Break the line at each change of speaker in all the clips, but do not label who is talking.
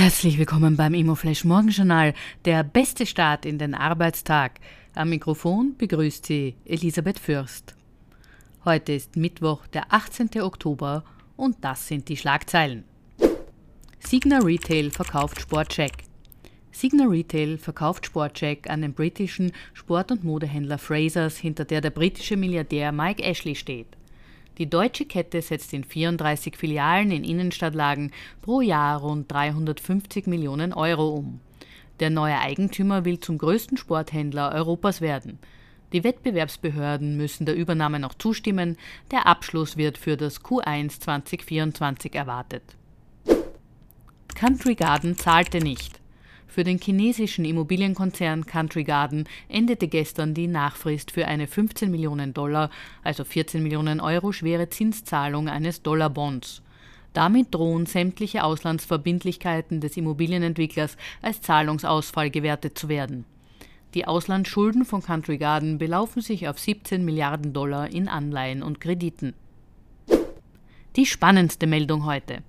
Herzlich willkommen beim Immoflash Morgenjournal, der beste Start in den Arbeitstag. Am Mikrofon begrüßt Sie Elisabeth Fürst. Heute ist Mittwoch, der 18. Oktober und das sind die Schlagzeilen. Signa Retail verkauft Sportcheck. Signa Retail verkauft Sportcheck an den britischen Sport- und Modehändler Frasers, hinter der der britische Milliardär Mike Ashley steht. Die deutsche Kette setzt in 34 Filialen in Innenstadtlagen pro Jahr rund 350 Millionen Euro um. Der neue Eigentümer will zum größten Sporthändler Europas werden. Die Wettbewerbsbehörden müssen der Übernahme noch zustimmen. Der Abschluss wird für das Q1 2024 erwartet. Country Garden zahlte nicht. Für den chinesischen Immobilienkonzern Country Garden endete gestern die Nachfrist für eine 15 Millionen Dollar, also 14 Millionen Euro schwere Zinszahlung eines Dollarbonds. Damit drohen sämtliche Auslandsverbindlichkeiten des Immobilienentwicklers als Zahlungsausfall gewertet zu werden. Die Auslandsschulden von Country Garden belaufen sich auf 17 Milliarden Dollar in Anleihen und Krediten. Die spannendste Meldung heute.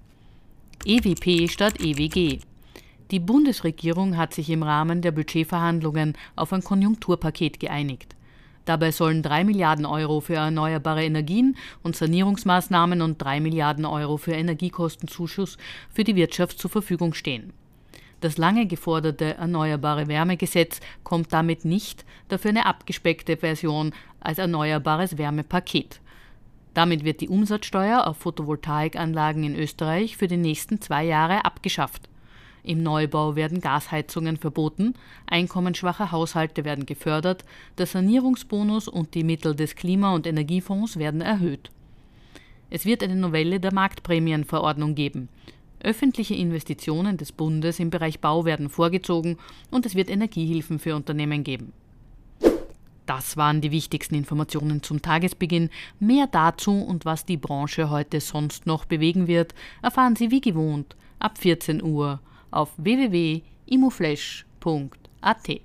EWP statt EWG. Die Bundesregierung hat sich im Rahmen der Budgetverhandlungen auf ein Konjunkturpaket geeinigt. Dabei sollen 3 Milliarden Euro für erneuerbare Energien und Sanierungsmaßnahmen und 3 Milliarden Euro für Energiekostenzuschuss für die Wirtschaft zur Verfügung stehen. Das lange geforderte Erneuerbare Wärmegesetz kommt damit nicht, dafür eine abgespeckte Version als Erneuerbares Wärmepaket. Damit wird die Umsatzsteuer auf Photovoltaikanlagen in Österreich für die nächsten zwei Jahre abgeschafft. Im Neubau werden Gasheizungen verboten, einkommensschwache Haushalte werden gefördert, der Sanierungsbonus und die Mittel des Klima- und Energiefonds werden erhöht. Es wird eine Novelle der Marktprämienverordnung geben. Öffentliche Investitionen des Bundes im Bereich Bau werden vorgezogen und es wird Energiehilfen für Unternehmen geben. Das waren die wichtigsten Informationen zum Tagesbeginn. Mehr dazu und was die Branche heute sonst noch bewegen wird, erfahren Sie wie gewohnt ab 14 Uhr auf www.imoflash.at.